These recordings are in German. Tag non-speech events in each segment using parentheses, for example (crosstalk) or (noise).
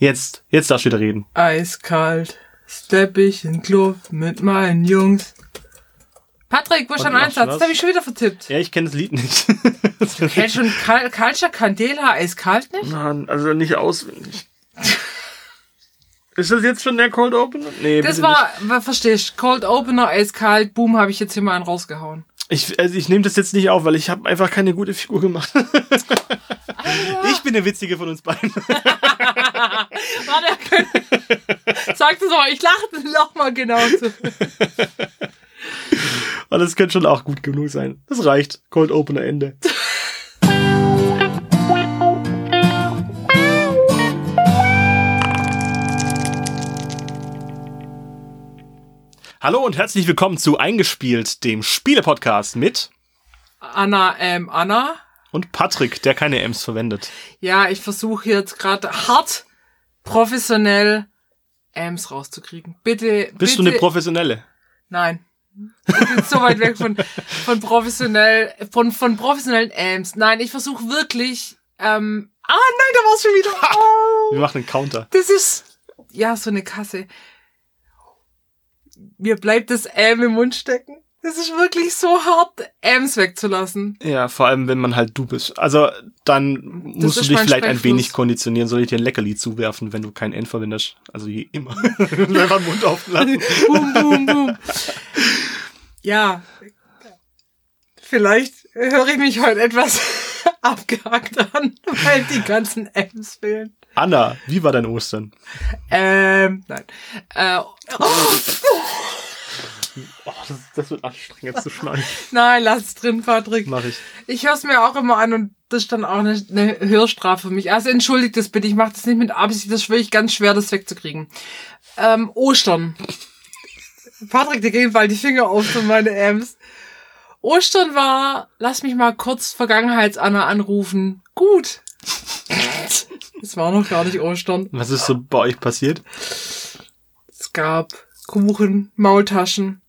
Jetzt, jetzt darfst du wieder reden. Eiskalt stepp ich in den Club mit meinen Jungs. Patrick, wo ist dein Einsatz? Das habe ich schon wieder vertippt. Ja, ich kenne das Lied nicht. du kennst schon Culture Candela eiskalt nicht? Nein, also nicht auswendig. Ist das jetzt schon der Cold Opener? Nee, Das war, nicht. verstehst Cold Opener, eiskalt, boom, habe ich jetzt hier mal einen rausgehauen. Ich, also ich nehme das jetzt nicht auf, weil ich habe einfach keine gute Figur gemacht. (laughs) ich bin der Witzige von uns beiden. (laughs) (laughs) Warte, sag das mal, ich lache noch mal genau zu. Aber das könnte schon auch gut genug sein. Das reicht. Cold Opener Ende. Hallo und herzlich willkommen zu Eingespielt, dem Spiele-Podcast mit Anna, ähm, Anna. Und Patrick, der keine M's verwendet. Ja, ich versuche jetzt gerade hart professionell M's rauszukriegen. Bitte. Bist bitte. du eine Professionelle? Nein. Ich bin so weit weg von, von professionell, von, von professionellen Ams. Nein, ich versuche wirklich, ähm, ah, nein, da war's schon wieder. Oh. Wir machen einen Counter. Das ist, ja, so eine Kasse mir bleibt das M im Mund stecken. Das ist wirklich so hart, Ms wegzulassen. Ja, vor allem, wenn man halt du bist. Also, dann das musst du dich vielleicht ein wenig konditionieren. Soll ich dir ein Leckerli zuwerfen, wenn du kein N verwendest? Also, je immer. (laughs) Einfach den Mund offen lassen. boom, boom, boom. Ja. Vielleicht höre ich mich heute etwas (laughs) abgehakt an, weil die ganzen M's fehlen. Anna, wie war dein Ostern? Ähm, nein. Äh, oh. (laughs) Oh, das, das, wird anstrengend zu schneiden. (laughs) Nein, lass es drin, Patrick. Mach ich. Ich höre es mir auch immer an und das ist dann auch eine, eine Hörstrafe für mich. Also entschuldigt das bitte, ich mache das nicht mit Absicht, das ist wirklich ganz schwer, das wegzukriegen. Ähm, Ostern. Patrick, der gehen bald die Finger auf für meine Ms. Ostern war, lass mich mal kurz Vergangenheitsanna anrufen. Gut. Es war noch gar nicht Ostern. Was ist so bei euch passiert? Es gab Kuchen, Maultaschen.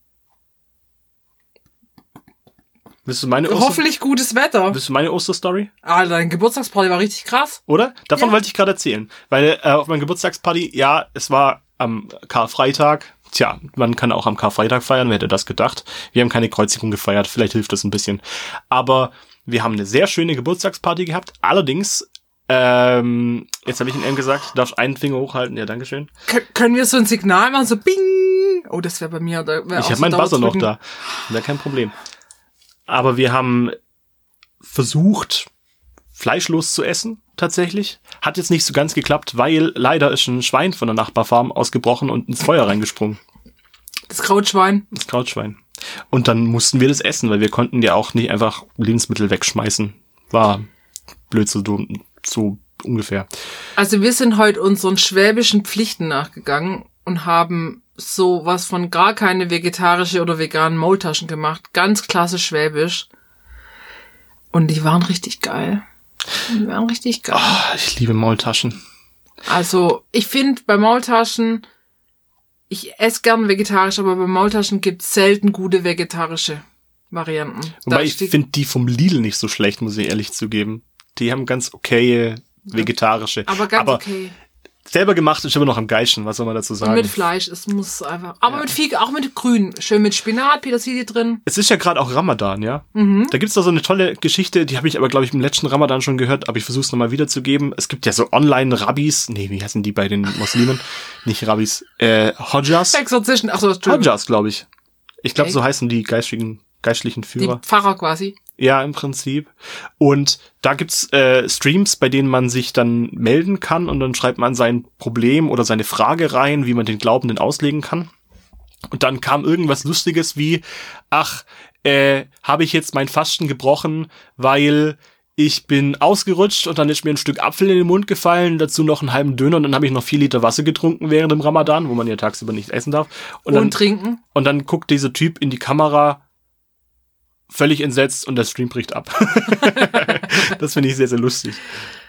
Willst du meine Oster Hoffentlich gutes Wetter. Willst du meine Osterstory? Ah, dein Geburtstagsparty war richtig krass. Oder? Davon ja. wollte ich gerade erzählen. Weil äh, auf meinem Geburtstagsparty, ja, es war am Karfreitag. Tja, man kann auch am Karfreitag feiern, wer hätte das gedacht? Wir haben keine Kreuzigung gefeiert, vielleicht hilft das ein bisschen. Aber wir haben eine sehr schöne Geburtstagsparty gehabt. Allerdings ähm, jetzt habe ich ihn eben gesagt, du darfst einen Finger hochhalten. Ja, dankeschön. K können wir so ein Signal machen, so bing? Oh, das wäre bei mir. Da wär ich habe so meinen Buzzer noch da. Wäre kein Problem. Aber wir haben versucht, fleischlos zu essen, tatsächlich. Hat jetzt nicht so ganz geklappt, weil leider ist ein Schwein von der Nachbarfarm ausgebrochen und ins Feuer reingesprungen. Das Krautschwein. Das Krautschwein. Und dann mussten wir das essen, weil wir konnten ja auch nicht einfach Lebensmittel wegschmeißen. War blöd so dumm so ungefähr. Also wir sind heute unseren schwäbischen Pflichten nachgegangen und haben so was von gar keine vegetarische oder veganen Maultaschen gemacht. Ganz klasse schwäbisch. Und die waren richtig geil. Die waren richtig geil. Oh, ich liebe Maultaschen. Also, ich finde bei Maultaschen, ich esse gern vegetarisch, aber bei Maultaschen gibt's selten gute vegetarische Varianten. Wobei ich finde die vom Lidl nicht so schlecht, muss ich ehrlich zugeben die haben ganz okay vegetarische. Aber ganz aber okay. Selber gemacht ist immer noch am geilsten, was soll man dazu sagen? Und mit Fleisch, es muss einfach. Aber ja. mit viel, auch mit Grün. Schön mit Spinat, Petersilie drin. Es ist ja gerade auch Ramadan, ja? Mhm. Da gibt's da so eine tolle Geschichte, die habe ich aber, glaube ich, im letzten Ramadan schon gehört, aber ich versuche es nochmal wiederzugeben. Es gibt ja so Online-Rabbis, nee, wie heißen die bei den Muslimen? (laughs) Nicht Rabbis, äh, Hodjas. Exorzisten, ach so, Hodjas, glaube ich. Ich glaube, so heißen die geistigen, geistlichen Führer. Die Pfarrer quasi. Ja, im Prinzip. Und da gibt's äh, Streams, bei denen man sich dann melden kann und dann schreibt man sein Problem oder seine Frage rein, wie man den Glaubenden auslegen kann. Und dann kam irgendwas Lustiges wie, ach, äh, habe ich jetzt mein Fasten gebrochen, weil ich bin ausgerutscht und dann ist mir ein Stück Apfel in den Mund gefallen, dazu noch einen halben Döner und dann habe ich noch vier Liter Wasser getrunken während dem Ramadan, wo man ja tagsüber nicht essen darf. Und, und dann, trinken. Und dann guckt dieser Typ in die Kamera völlig entsetzt und der Stream bricht ab. (laughs) das finde ich sehr, sehr lustig.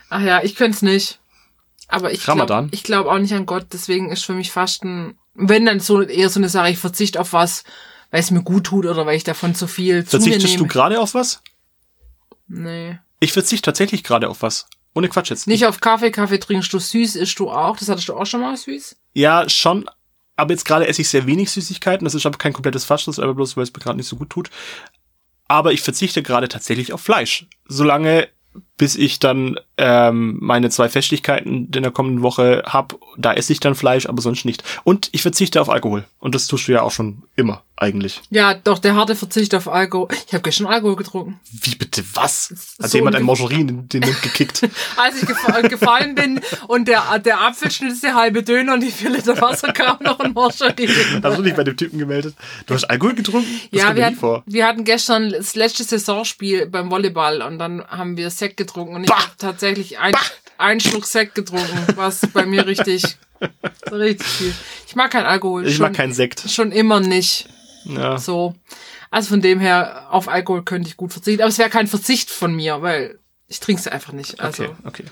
Ach ja, ich könnte es nicht. Aber ich glaube ich glaub auch nicht an Gott, deswegen ist für mich Fasten, wenn dann so eher so eine Sache, ich verzichte auf was, weil es mir gut tut oder weil ich davon zu viel Verzichtest zu nehme. du gerade auf was? Nee. Ich verzichte tatsächlich gerade auf was. Ohne Quatsch jetzt. Nicht auf Kaffee, Kaffee trinkst du süß, isst du auch. Das hattest du auch schon mal süß. Ja, schon. Aber jetzt gerade esse ich sehr wenig Süßigkeiten. Das ist aber kein komplettes ist aber bloß, weil es mir gerade nicht so gut tut. Aber ich verzichte gerade tatsächlich auf Fleisch. Solange bis ich dann ähm, meine zwei Festlichkeiten in der kommenden Woche hab, da esse ich dann Fleisch, aber sonst nicht. Und ich verzichte auf Alkohol. Und das tust du ja auch schon immer, eigentlich. Ja, doch, der harte Verzicht auf Alkohol. Ich habe gestern Alkohol getrunken. Wie bitte was? Hat So jemand ein Margarine in den Mund gekickt? (laughs) Als ich gefa gefallen bin und der, der Apfelschnitt ist der halbe Döner und die vier Liter Wasser kam noch ein Margarine. Hast du dich bei dem Typen gemeldet? Du hast Alkohol getrunken? Das Ja, wir, hat, vor. wir hatten gestern das letzte Saisonspiel beim Volleyball und dann haben wir Sekt getrunken und ich Bah! habe tatsächlich ein, einen Schluck Sekt getrunken, was bei mir (laughs) richtig, richtig viel. Ich mag keinen Alkohol. Ich schon, mag keinen Sekt. Schon immer nicht. Ja. So. Also von dem her, auf Alkohol könnte ich gut verzichten. Aber es wäre kein Verzicht von mir, weil ich trinke es einfach nicht. Also Okay, okay.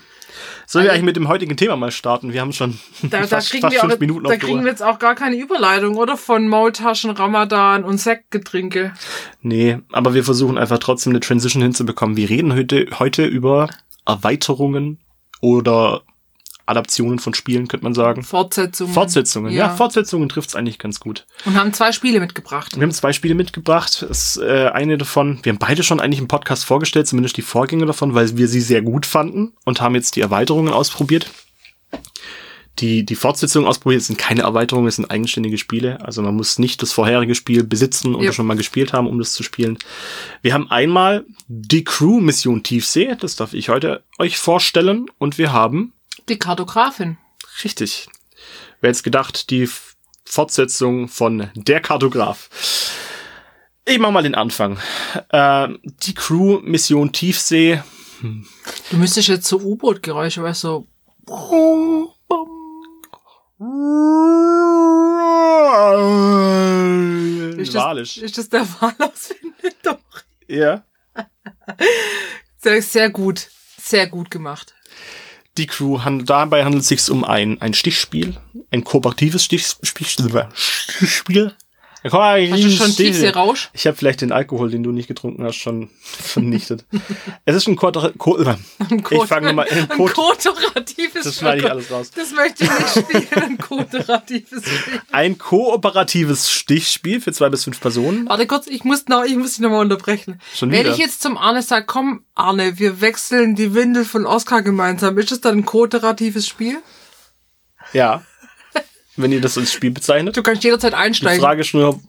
Sollen wir Also- eigentlich mit dem heutigen Thema mal starten? Wir haben schon da, da fast, kriegen, fast wir, fünf auch, Minuten da kriegen wir jetzt auch gar keine Überleitung, oder? Von Maultaschen, Ramadan und Sektgetrinke. Nee, aber wir versuchen einfach trotzdem eine Transition hinzubekommen. Wir reden heute, heute über Erweiterungen oder Adaptionen von Spielen, könnte man sagen. Fortsetzungen. Fortsetzungen, ja, Fortsetzungen trifft's eigentlich ganz gut. Und haben zwei Spiele mitgebracht. Wir haben zwei Spiele mitgebracht. Das, äh, eine davon, wir haben beide schon eigentlich im Podcast vorgestellt, zumindest die Vorgänger davon, weil wir sie sehr gut fanden und haben jetzt die Erweiterungen ausprobiert. Die, die Fortsetzungen ausprobiert sind keine Erweiterungen, es sind eigenständige Spiele. Also man muss nicht das vorherige Spiel besitzen oder Ja. schon mal gespielt haben, um das zu spielen. Wir haben einmal die Crew Mission Tiefsee, das darf ich heute euch vorstellen. Und wir haben Die Kartografin. Richtig. Wer jetzt gedacht, die Fortsetzung von Der Kartograf. Ich mach mal den Anfang. Äh, die Crew Mission Tiefsee. Du müsstest jetzt so U-Boot-Geräusche, weißt du, ist das, Walisch. ist das der Wahlausfinde? Doch. Ja. Sehr, sehr gut. Sehr gut gemacht. Die Crew, hand- dabei handelt es sich um ein, ein Stichspiel, ein kooperatives Stichspiel. Stichspiel. Hast du schon. Tiefseerausch? Ich habe vielleicht den Alkohol, den du nicht getrunken hast, schon vernichtet. (laughs) es ist ein Quadra Ko Ich fange mal Ein Code. kooperatives Das schneide ich alles raus. Das möchte ich nicht spielen, ein kooperatives Spiel. Ein kooperatives Stichspiel für zwei bis fünf Personen. Warte kurz, ich muss noch, ich muss dich nochmal unterbrechen. Schon Wenn wieder? ich jetzt zum Arne sage, komm, Arne, wir wechseln die Windel von Oscar gemeinsam, ist das dann ein kooperatives Spiel? Ja. Wenn ihr das als Spiel bezeichnet. Du kannst jederzeit Die einsteigen. Frage ist nur,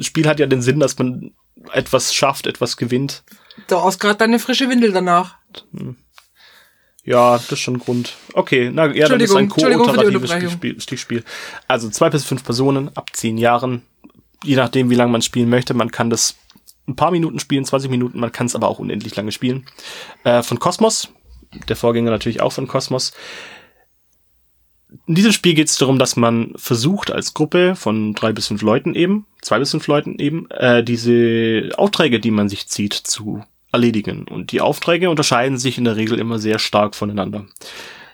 Spiel hat ja den Sinn, dass man etwas schafft, etwas gewinnt. Der Oscar hat deine frische Windel danach. Ja, das ist schon ein Grund. Okay, na ja, dann ist ein die kooperatives. Stichspiel, Stichspiel. Also zwei bis fünf Personen ab zehn Jahren, je nachdem, wie lange man spielen möchte. Man kann das ein paar Minuten spielen, 20 Minuten, man kann es aber auch unendlich lange spielen. Äh, von Cosmos, der Vorgänger natürlich auch von Cosmos. In diesem Spiel geht es darum, dass man versucht, als Gruppe von drei bis fünf Leuten eben, zwei bis fünf Leuten eben, äh, diese Aufträge, die man sich zieht, zu erledigen. Und die Aufträge unterscheiden sich in der Regel immer sehr stark voneinander.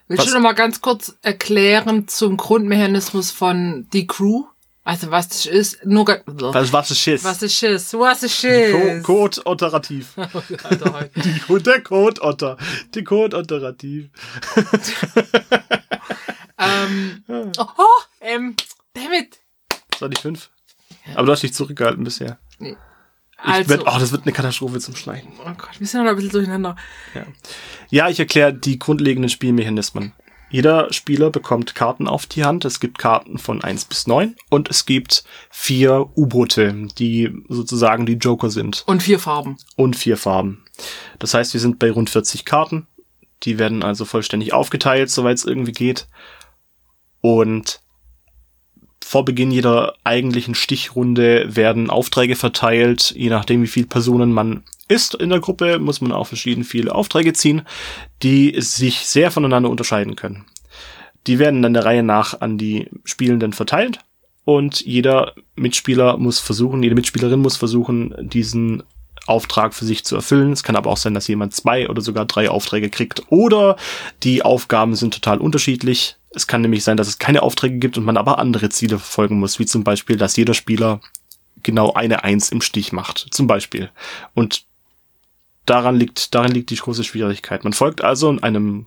Willst Was- du noch mal ganz kurz erklären zum Grundmechanismus von die Crew? Also was das ist? Nur Was, was ist Schiss? was ist Schiss? Was ist Co Schiss? Code operativ. Alter, (laughs) heute. Die, Co- der Code Otter. Die Code operativ. (laughs) ähm, oh, oh, ähm, damit. Das war die fünf. Aber du hast dich zurückgehalten bisher. Nee. Ich Also, werd, oh, das wird eine Katastrophe zum Schneiden. oh Gott, wir sind noch ein bisschen durcheinander. Ja, ich erkläre die grundlegenden Spielmechanismen. Jeder Spieler bekommt Karten auf die Hand. Es gibt Karten von 1 bis 9 und es gibt vier U-Boote, die sozusagen die Joker sind. Und vier Farben. und vier Farben. Das heißt, wir sind bei rund 40 Karten. Die werden also vollständig aufgeteilt, soweit es irgendwie geht. Und vor Beginn jeder eigentlichen Stichrunde werden Aufträge verteilt. Je nachdem, wie viele Personen man ist in der Gruppe, muss man auch verschieden viele Aufträge ziehen, die sich sehr voneinander unterscheiden können. Die werden dann der Reihe nach an die Spielenden verteilt und jeder Mitspieler muss versuchen, jede Mitspielerin muss versuchen, diesen Auftrag für sich zu erfüllen. Es kann aber auch sein, dass jemand zwei oder sogar drei Aufträge kriegt. Oder die Aufgaben sind total unterschiedlich. Es kann nämlich sein, dass es keine Aufträge gibt und man aber andere Ziele verfolgen muss, wie zum Beispiel, dass jeder Spieler genau eine Eins im Stich macht, zum Beispiel. Und daran liegt, darin liegt die große Schwierigkeit. Man folgt also einem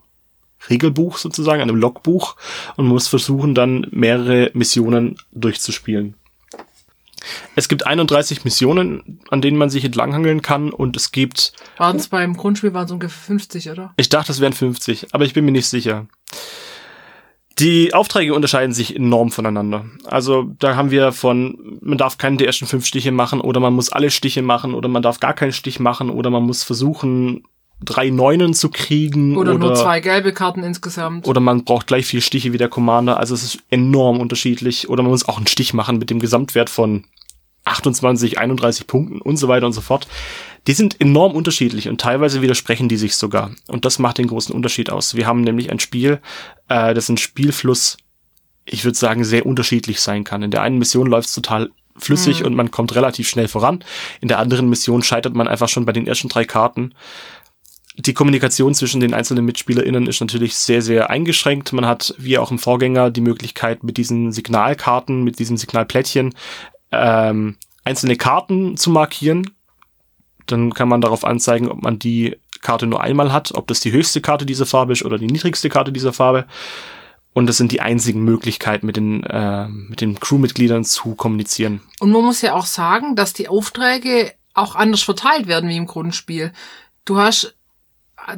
Regelbuch sozusagen, einem Logbuch und muss versuchen, dann mehrere Missionen durchzuspielen. Es gibt 31 Missionen, an denen man sich entlanghangeln kann und es gibt... Waren es beim Grundspiel waren es ungefähr 50, oder? Ich dachte, es wären 50, aber ich bin mir nicht sicher. Die Aufträge unterscheiden sich enorm voneinander. Also da haben wir von, man darf keinen der ersten fünf Stiche machen oder man muss alle Stiche machen oder man darf gar keinen Stich machen oder man muss versuchen, drei Neunen zu kriegen. Oder, oder nur zwei gelbe Karten insgesamt. Oder man braucht gleich vier Stiche wie der Commander. Also es ist enorm unterschiedlich. Oder man muss auch einen Stich machen mit dem Gesamtwert von 28, 31 Punkten und so weiter und so fort. Die sind enorm unterschiedlich und teilweise widersprechen die sich sogar. Und das macht den großen Unterschied aus. Wir haben nämlich ein Spiel, äh, das ein Spielfluss, ich würde sagen, sehr unterschiedlich sein kann. In der einen Mission läuft es total flüssig mhm. und man kommt relativ schnell voran. In der anderen Mission scheitert man einfach schon bei den ersten drei Karten. Die Kommunikation zwischen den einzelnen MitspielerInnen ist natürlich sehr, sehr eingeschränkt. Man hat, wie auch im Vorgänger, die Möglichkeit, mit diesen Signalkarten, mit diesem Signalplättchen ähm, einzelne Karten zu markieren. Dann kann man darauf anzeigen, ob man die Karte nur einmal hat, ob das die höchste Karte dieser Farbe ist oder die niedrigste Karte dieser Farbe. Und das sind die einzigen Möglichkeiten, mit den, äh, mit den Crewmitgliedern zu kommunizieren. Und man muss ja auch sagen, dass die Aufträge auch anders verteilt werden wie im Grundspiel. Du hast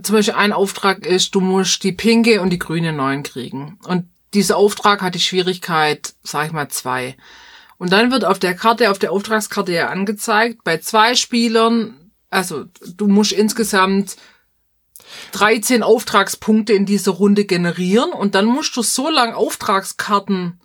zum Beispiel ein Auftrag ist, du musst die pinke und die grüne neun kriegen. Und dieser Auftrag hat die Schwierigkeit, sag ich mal, zwei. Und dann wird auf der Karte, auf der Auftragskarte ja angezeigt, bei zwei Spielern, also du musst insgesamt 13 Auftragspunkte in dieser Runde generieren und dann musst du so lang Auftragskarten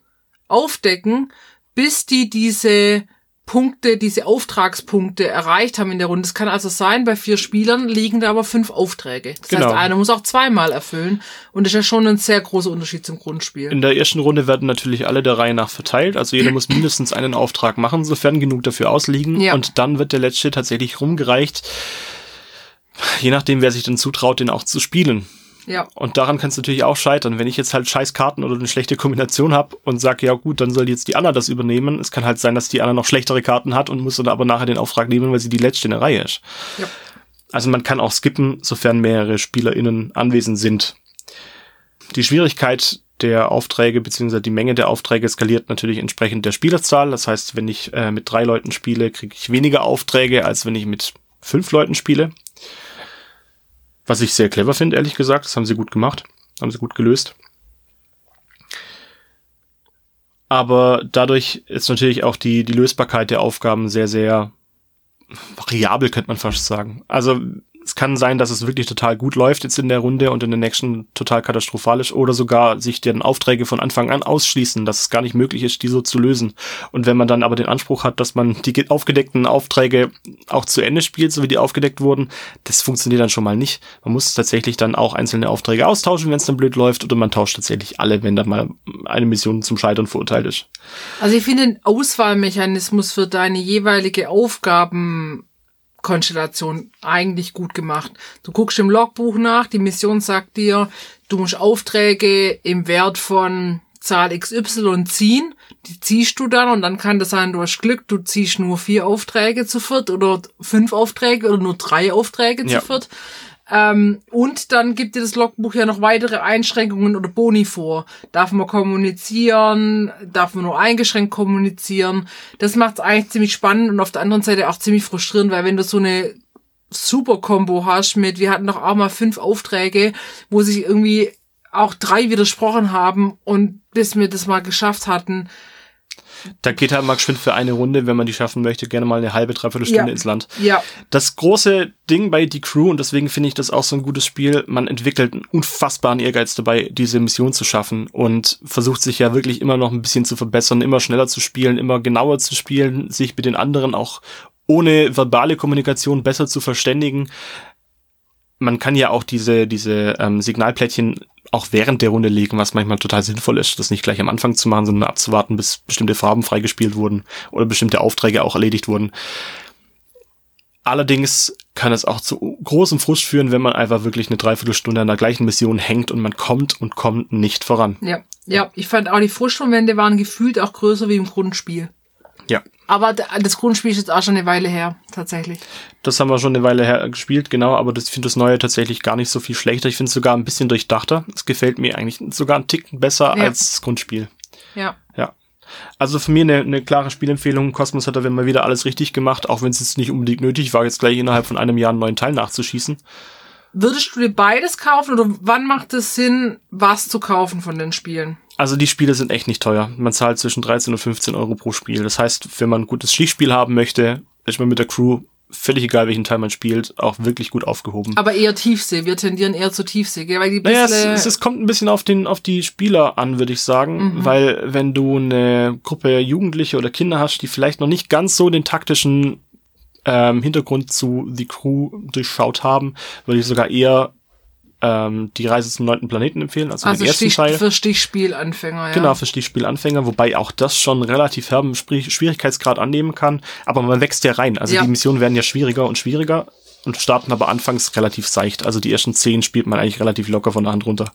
aufdecken, bis die diese Punkte, diese Auftragspunkte erreicht haben in der Runde. Es kann also sein, bei vier Spielern liegen da aber fünf Aufträge. Das genau. heißt, einer muss auch zweimal erfüllen. Und das ist ja schon ein sehr großer Unterschied zum Grundspiel. In der ersten Runde werden natürlich alle der Reihe nach verteilt. Also jeder muss mindestens einen Auftrag machen, sofern genug dafür ausliegen. Ja. Und dann wird der letzte tatsächlich rumgereicht. Je nachdem, wer sich denn zutraut, den auch zu spielen. Ja. Und daran kann es natürlich auch scheitern. Wenn ich jetzt halt scheiß Karten oder eine schlechte Kombination habe und sage, ja gut, dann soll jetzt die Anna das übernehmen. Es kann halt sein, dass die Anna noch schlechtere Karten hat und muss dann aber nachher den Auftrag nehmen, weil sie die letzte in der Reihe ist. Ja. Also man kann auch skippen, sofern mehrere SpielerInnen anwesend sind. Die Schwierigkeit der Aufträge beziehungsweise die Menge der Aufträge skaliert natürlich entsprechend der Spielerzahl. Das heißt, wenn ich äh, mit drei Leuten spiele, kriege ich weniger Aufträge, als wenn ich mit fünf Leuten spiele. Was ich sehr clever finde, ehrlich gesagt. Das haben sie gut gemacht. Haben sie gut gelöst. Aber dadurch ist natürlich auch die, die Lösbarkeit der Aufgaben sehr, sehr variabel, könnte man fast sagen. Also es kann sein, dass es wirklich total gut läuft jetzt in der Runde und in der nächsten total katastrophal ist oder sogar sich deren Aufträge von Anfang an ausschließen, dass es gar nicht möglich ist, die so zu lösen. Und wenn man dann aber den Anspruch hat, dass man die aufgedeckten Aufträge auch zu Ende spielt, so wie die aufgedeckt wurden, das funktioniert dann schon mal nicht. Man muss tatsächlich dann auch einzelne Aufträge austauschen, wenn es dann blöd läuft, oder man tauscht tatsächlich alle, wenn dann mal eine Mission zum Scheitern verurteilt ist. Also ich finde den Auswahlmechanismus für deine jeweilige Aufgaben Konstellation eigentlich gut gemacht. Du guckst im Logbuch nach, die Mission sagt dir, du musst Aufträge im Wert von Zahl XY ziehen. Die ziehst du dann und dann kann das sein, du hast Glück, du ziehst nur vier Aufträge zu viert oder fünf Aufträge oder nur drei Aufträge ja. zu viert. Ähm, und dann gibt dir das Logbuch ja noch weitere Einschränkungen oder Boni vor. Darf man kommunizieren? Darf man nur eingeschränkt kommunizieren? Das macht es eigentlich ziemlich spannend und auf der anderen Seite auch ziemlich frustrierend, weil wenn du so eine super Combo hast mit, wir hatten doch auch mal fünf Aufträge, wo sich irgendwie auch drei widersprochen haben und bis wir das mal geschafft hatten, da geht halt mal geschwind für eine Runde, wenn man die schaffen möchte, gerne mal eine halbe, dreiviertel Stunde ja. ins Land. Ja. Das große Ding bei Die Crew, und deswegen finde ich das auch so ein gutes Spiel, man entwickelt einen unfassbaren Ehrgeiz dabei, diese Mission zu schaffen und versucht sich ja wirklich immer noch ein bisschen zu verbessern, immer schneller zu spielen, immer genauer zu spielen, sich mit den anderen auch ohne verbale Kommunikation besser zu verständigen man kann ja auch diese, diese ähm, Signalplättchen auch während der Runde legen, was manchmal total sinnvoll ist, das nicht gleich am Anfang zu machen, sondern abzuwarten, bis bestimmte Farben freigespielt wurden oder bestimmte Aufträge auch erledigt wurden. Allerdings kann es auch zu großem Frust führen, wenn man einfach wirklich eine Dreiviertelstunde an der gleichen Mission hängt und man kommt und kommt nicht voran. Ja, ja, ich fand auch die Frustmomente waren gefühlt auch größer wie im Grundspiel. Ja. Aber das Grundspiel ist jetzt auch schon eine Weile her, tatsächlich. Das haben wir schon eine Weile her gespielt, genau, aber das- ich finde das Neue tatsächlich gar nicht so viel schlechter. Ich finde es sogar ein bisschen durchdachter. Es gefällt mir eigentlich sogar einen Ticken besser Ja. als das Grundspiel. Ja. Ja. Also für mich eine, eine klare Spielempfehlung. Cosmos hat da mal wieder alles richtig gemacht, auch wenn es jetzt nicht unbedingt nötig war, jetzt gleich innerhalb von einem Jahr einen neuen Teil nachzuschießen. Würdest du dir beides kaufen oder wann macht es Sinn, was zu kaufen von den Spielen? Also die Spiele sind echt nicht teuer. Man zahlt zwischen 13 und 15 Euro pro Spiel. Das heißt, wenn man ein gutes Stichspiel haben möchte, ist man mit der Crew völlig egal, welchen Teil man spielt, auch wirklich gut aufgehoben. Aber eher Tiefsee. Wir tendieren eher zu Tiefsee, gell? Weil die Naja, es, es, es kommt ein bisschen auf den auf die Spieler an, würde ich sagen, weil wenn du eine Gruppe Jugendliche oder Kinder hast, die vielleicht noch nicht ganz so den taktischen ähm, Hintergrund zu The Crew durchschaut haben, würde ich sogar eher ähm, die Reise zum neunten Planeten empfehlen, also, also den ersten Stich, Teil. für Stichspielanfänger, ja. Genau, für Stichspielanfänger, wobei auch das schon relativ herben Spri- Schwierigkeitsgrad annehmen kann. Aber man wächst ja rein. Also Ja. die Missionen werden ja schwieriger und schwieriger und starten aber anfangs relativ seicht. Also die ersten zehn spielt man eigentlich relativ locker von der Hand runter.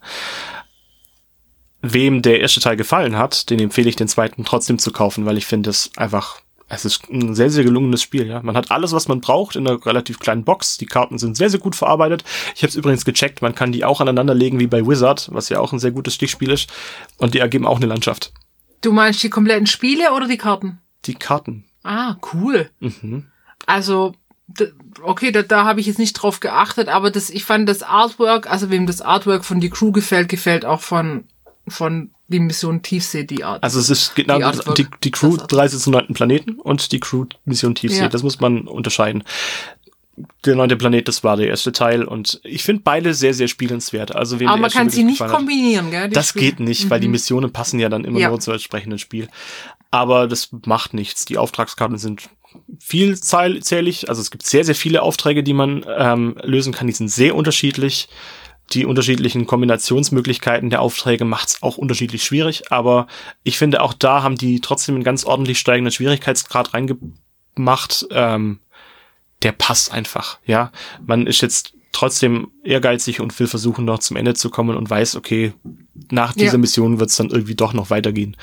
Wem der erste Teil gefallen hat, den empfehle ich den zweiten trotzdem zu kaufen, weil ich finde es einfach, es ist ein sehr, sehr gelungenes Spiel, ja. Man hat alles, was man braucht in einer relativ kleinen Box. Die Karten sind sehr, sehr gut verarbeitet. Ich habe es übrigens gecheckt, man kann die auch aneinanderlegen wie bei Wizard, was ja auch ein sehr gutes Stichspiel ist. Und die ergeben auch eine Landschaft. Du meinst die kompletten Spiele oder die Karten? Die Karten. Ah, cool. Mhm. Also, okay, da, da habe ich jetzt nicht drauf geachtet, aber das, ich fand das Artwork, also wem das Artwork von die Crew gefällt, gefällt auch von, von die Mission Tiefsee die Art. Also es ist genau Die Artwork. die, die Crew Das Artwork. 30 zum neunten Planeten und die Crew Mission Tiefsee. Ja. Das muss man unterscheiden. Der neunte Planet, das war der erste Teil und ich finde beide sehr, sehr spielenswert. Also aber man kann sie nicht kombinieren, gell? Das Spiele. geht nicht, weil die Mhm. Missionen passen ja dann immer Ja. nur zum entsprechenden Spiel. Aber das macht nichts. Die Auftragskarten sind vielzählig. Also es gibt sehr, sehr viele Aufträge, die man ähm, lösen kann. Die sind sehr unterschiedlich. Die unterschiedlichen Kombinationsmöglichkeiten der Aufträge macht's auch unterschiedlich schwierig. Aber ich finde, auch da haben die trotzdem einen ganz ordentlich steigenden Schwierigkeitsgrad reingemacht. Ähm, der passt einfach, ja. Man ist jetzt trotzdem ehrgeizig und will versuchen, noch zum Ende zu kommen und weiß, okay, nach dieser Ja. Mission wird es dann irgendwie doch noch weitergehen.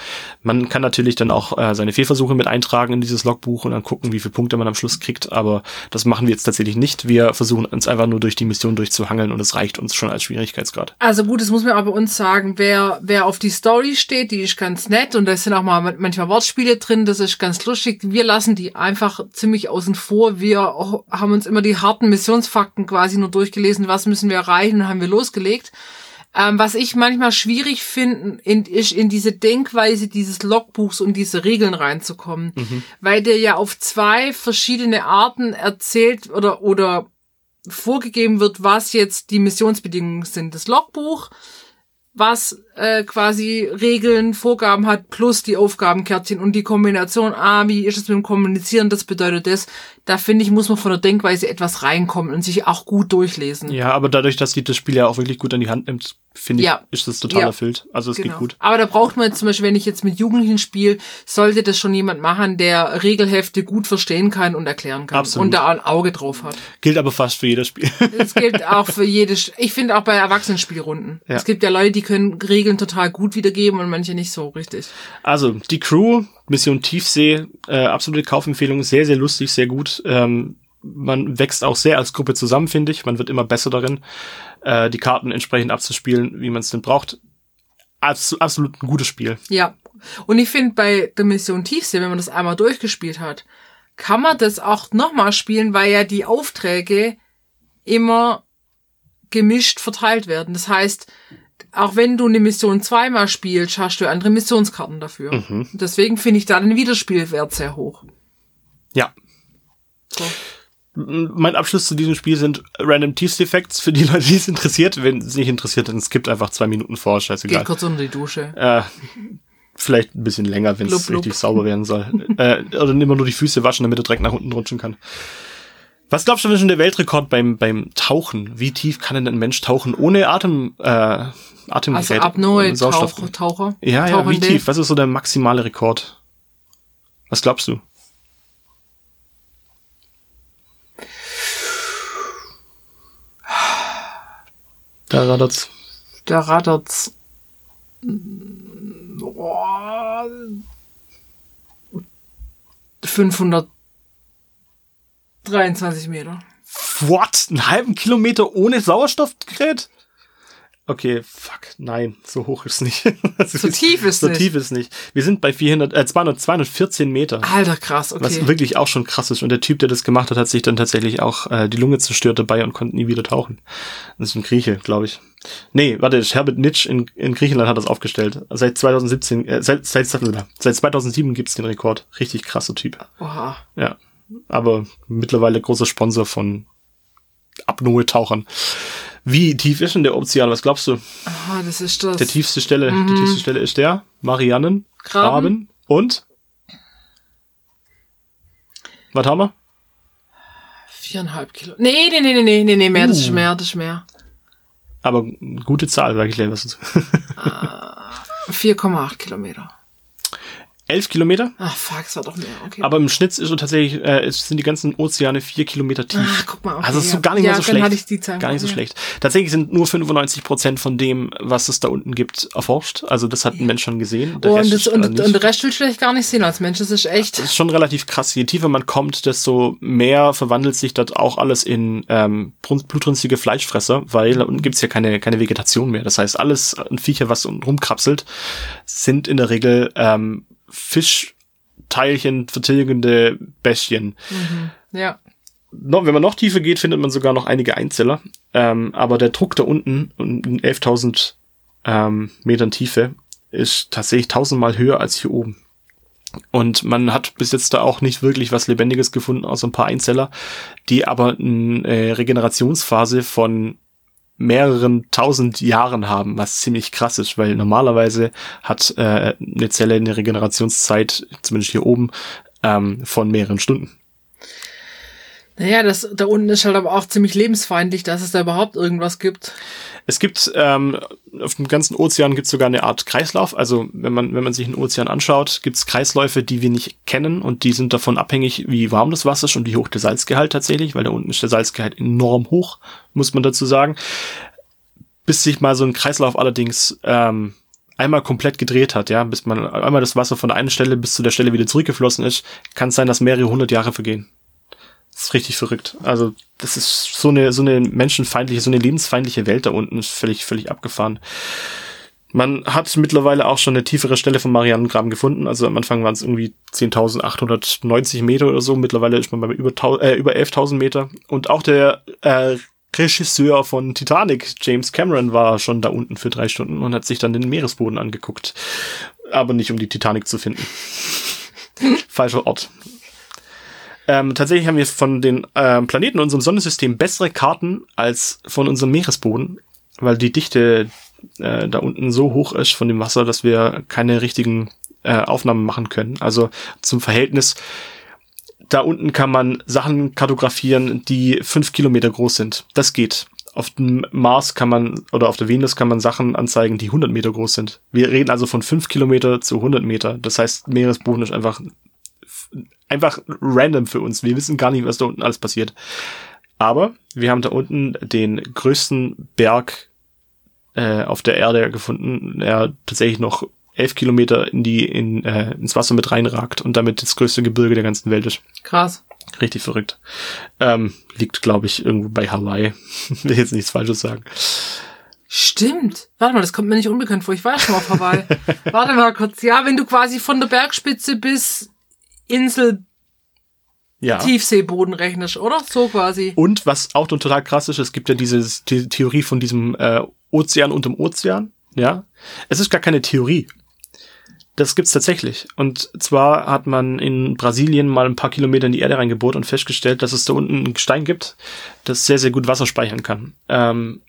Man kann natürlich dann auch äh, seine Fehlversuche mit eintragen in dieses Logbuch und dann gucken, wie viele Punkte man am Schluss kriegt, aber das machen wir jetzt tatsächlich nicht. Wir versuchen uns einfach nur durch die Mission durchzuhangeln und es reicht uns schon als Schwierigkeitsgrad. Also gut, das muss man aber uns sagen, wer, wer auf die Story steht, die ist ganz nett und da sind auch mal manchmal Wortspiele drin, das ist ganz lustig. Wir lassen die einfach ziemlich außen vor. Wir haben uns immer die harten Missionsfakten quasi nur durchgelesen, was müssen wir erreichen und haben wir losgelegt. Ähm, was ich manchmal schwierig finde, in, ist in diese Denkweise dieses Logbuchs und diese Regeln reinzukommen, weil der ja auf zwei verschiedene Arten erzählt oder, oder vorgegeben wird, was jetzt die Missionsbedingungen sind. Das Logbuch, was äh, quasi Regeln, Vorgaben hat, plus die Aufgabenkärtchen und die Kombination, ah, wie ist es mit dem Kommunizieren, das bedeutet das. Da finde ich, muss man von der Denkweise etwas reinkommen und sich auch gut durchlesen. Ja, aber dadurch, dass die das Spiel ja auch wirklich gut an die Hand nimmt, finde ich, Ja. ist das total Ja. erfüllt. Also es Genau. geht gut. Aber da braucht man jetzt zum Beispiel, wenn ich jetzt mit Jugendlichen spiele, sollte das schon jemand machen, der Regelhefte gut verstehen kann und erklären kann. Absolut. Und da ein Auge drauf hat. Gilt aber fast für jedes Spiel. Das gilt (laughs) auch für jedes, ich finde auch bei Erwachsenenspielrunden. Ja. Es gibt ja Leute, die können Regeln total gut wiedergeben und manche nicht so richtig. Also, die Crew, Mission Tiefsee, äh, absolute Kaufempfehlung, sehr, sehr lustig, sehr gut. Ähm, man wächst auch sehr als Gruppe zusammen, finde ich. Man wird immer besser darin, äh, die Karten entsprechend abzuspielen, wie man es denn braucht. Abs absolut ein gutes Spiel. Ja. Und ich finde bei der Mission Tiefsee, wenn man das einmal durchgespielt hat, kann man das auch nochmal spielen, weil ja die Aufträge immer gemischt verteilt werden. Das heißt, auch wenn du eine Mission zweimal spielst, hast du andere Missionskarten dafür. Mhm. Deswegen finde ich da den Wiederspielwert sehr hoch. Ja. So. Mein Abschluss zu diesem Spiel sind Random Tiefsee Facts für die Leute, die es interessiert. Wenn es nicht interessiert, dann skippt einfach zwei Minuten vor, scheißegal. Geht kurz unter die Dusche. Äh, vielleicht ein bisschen länger, wenn es richtig sauber werden soll. äh, oder immer nur die Füße waschen, damit er direkt nach unten rutschen kann. Was glaubst du, ist denn der Weltrekord beim, beim Tauchen? Wie tief kann denn ein Mensch tauchen ohne Atem, äh, Atemgerät? Also Apnoe, Sauerstoff? Taucher, Taucher. Ja, ja, wie tief? Was ist so der maximale Rekord? Was glaubst du? Da rattert's. Da rattert's. Boah. 523 Meter. What? Einen halben Kilometer ohne Sauerstoffgerät? Okay, fuck, nein, so hoch ist nicht. (laughs) Also so tief ist so nicht. So tief ist nicht. Wir sind bei 400, äh, 200, 214 Meter. Alter, krass, okay. Was wirklich auch schon krass ist. Und der Typ, der das gemacht hat, hat sich dann tatsächlich auch äh, die Lunge zerstört dabei und konnte nie wieder tauchen. Das ist ein Grieche, glaube ich. Nee, warte, Herbert Nitsch in, in Griechenland hat das aufgestellt. Seit 2017, äh, seit, seit, seit 2007 gibt's den Rekord. Richtig krasser Typ. Oha. Ja. Aber mittlerweile großer Sponsor von Apnoe-Tauchern. Wie tief ist denn der Ozean? Was glaubst du? Aha, das ist das. Der tiefste Stelle, mhm. die tiefste Stelle ist der Mariannen Graben und was haben wir? Viereinhalb Kilo. Nee, nee, nee, nee, nee, nee, mehr, uh. das ist uh. mehr, das ist mehr. Aber gute Zahl, sag ich gleich was dazu. (laughs) 4,8 Kilometer. 11 Kilometer. Ach, fuck, es war doch mehr. Okay. Aber im Schnitt ist tatsächlich, äh, sind die ganzen Ozeane vier Kilometer tief. Ach, guck mal. Okay, also es ist so gar nicht ja, mal so schlecht. Hatte ich die Zahl gar nicht so ja. schlecht. Tatsächlich sind nur 95 Prozent von dem, was es da unten gibt, erforscht. Also das hat ein Mensch schon gesehen. Der oh, und, das, und, und, der Rest will vielleicht gar nicht sehen als Mensch. Das ist echt. Das ist schon relativ krass. Je tiefer man kommt, desto mehr verwandelt sich das auch alles in ähm, blutrünstige Fleischfresser, weil da unten gibt's ja keine, keine Vegetation mehr. Das heißt, alles an Viecher, was unten rumkrapselt, sind in der Regel ähm, Fisch Teilchen vertilgende Bestien. Mhm. Ja. No, wenn man noch tiefer geht, findet man sogar noch einige Einzeller. Ähm, aber der Druck da unten, in 11.000 ähm, Metern Tiefe, ist tatsächlich tausendmal höher als hier oben. Und man hat bis jetzt da auch nicht wirklich was Lebendiges gefunden, außer ein paar Einzeller, die aber eine äh, Regenerationsphase von mehreren tausend Jahren haben, was ziemlich krass ist, weil normalerweise hat äh, eine Zelle eine Regenerationszeit, zumindest hier oben, ähm, von mehreren Stunden. Naja, das da unten ist halt aber auch ziemlich lebensfeindlich, dass es da überhaupt irgendwas gibt. Es gibt ähm, auf dem ganzen Ozean gibt es sogar eine Art Kreislauf. Also wenn man wenn man sich einen Ozean anschaut, gibt es Kreisläufe, die wir nicht kennen und die sind davon abhängig, wie warm das Wasser ist und wie hoch der Salzgehalt tatsächlich, weil da unten ist der Salzgehalt enorm hoch, muss man dazu sagen. Bis sich mal so ein Kreislauf allerdings ähm, einmal komplett gedreht hat, ja, bis man einmal das Wasser von der einen Stelle bis zu der Stelle wieder zurückgeflossen ist, kann es sein, dass mehrere hundert Jahre vergehen. Das ist richtig verrückt. Also, das ist so eine, so eine menschenfeindliche, so eine lebensfeindliche Welt da unten, ist völlig, völlig abgefahren. Man hat mittlerweile auch schon eine tiefere Stelle vom Marianengraben gefunden. Also am Anfang waren es irgendwie 10.890 Meter oder so. Mittlerweile ist man bei über, äh, über 11.000 Meter. Und auch der äh, Regisseur von Titanic, James Cameron, war schon da unten für drei Stunden und hat sich dann den Meeresboden angeguckt. Aber nicht um die Titanic zu finden. (laughs) Falscher Ort. Ähm, tatsächlich haben wir von den ähm, Planeten in unserem Sonnensystem bessere Karten als von unserem Meeresboden, weil die Dichte äh, da unten so hoch ist von dem Wasser, dass wir keine richtigen äh, Aufnahmen machen können. Also zum Verhältnis, da unten kann man Sachen kartografieren, die fünf Kilometer groß sind. Das geht. Auf dem Mars kann man, oder auf der Venus kann man Sachen anzeigen, die 100 Meter groß sind. Wir reden also von fünf Kilometer zu 100 Meter. Das heißt, Meeresboden ist einfach einfach random für uns. Wir wissen gar nicht, was da unten alles passiert. Aber wir haben da unten den größten Berg äh, auf der Erde gefunden, der tatsächlich noch elf Kilometer in die in, äh, ins Wasser mit reinragt und damit das größte Gebirge der ganzen Welt ist. Krass. Richtig verrückt. Ähm, liegt, glaube ich, irgendwo bei Hawaii. (laughs) Will jetzt nichts Falsches sagen. Stimmt. Warte mal, das kommt mir nicht unbekannt vor. Ich war schon mal auf Hawaii. (laughs) Warte mal kurz. Ja, wenn du quasi von der Bergspitze bis Insel ja. Tiefseeboden rechnest, oder? So quasi. Und was auch total krass ist, es gibt ja diese die Theorie von diesem äh, Ozean unterm Ozean. Ja, es ist gar keine Theorie. Das gibt's tatsächlich. Und zwar hat man in Brasilien mal ein paar Kilometer in die Erde reingebohrt und festgestellt, dass es da unten ein Gestein gibt, das sehr, sehr gut Wasser speichern kann. Ähm,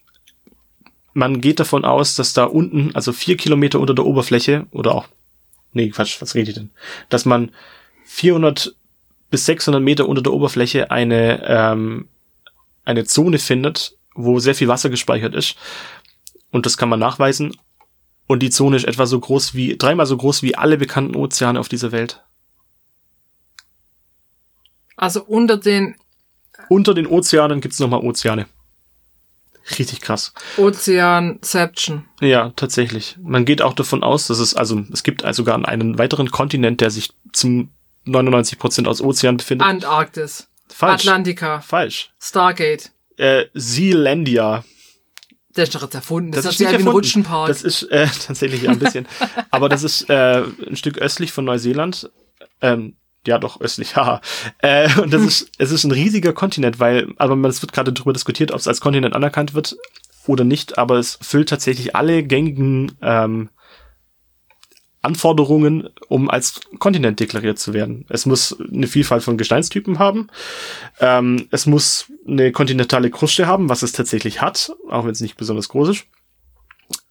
man geht davon aus, dass da unten, also vier Kilometer unter der Oberfläche, oder auch, nee, Quatsch, was rede ich denn? Dass man 400 bis 600 Meter unter der Oberfläche eine, ähm, eine Zone findet, wo sehr viel Wasser gespeichert ist. Und das kann man nachweisen. Und die Zone ist etwa so groß wie, dreimal so groß wie alle bekannten Ozeane auf dieser Welt. Also unter den... Unter den Ozeanen gibt's nochmal Ozeane. Richtig krass. Ozeanception. Ja, tatsächlich. Man geht auch davon aus, dass es, also, es gibt also sogar einen weiteren Kontinent, der sich zum 99% aus Ozean befindet. Antarktis. Falsch. Atlantika. Falsch. Stargate. Äh, Sealandia. Der ist doch jetzt erfunden. Das, Das ist ja wie ein. Rutschenpark. Das ist äh, (laughs) tatsächlich ein bisschen. Aber das ist äh, ein Stück östlich von Neuseeland. Ähm, ja, doch östlich, (laughs) haha. Äh, und das (laughs) ist, es ist ein riesiger Kontinent, weil, aber man- es wird gerade darüber diskutiert, ob es als Kontinent anerkannt wird oder nicht, aber es füllt tatsächlich alle gängigen ähm, Anforderungen, um als Kontinent deklariert zu werden. Es muss eine Vielfalt von Gesteinstypen haben. Ähm, es muss eine kontinentale Kruste haben, was es tatsächlich hat, auch wenn es nicht besonders groß ist.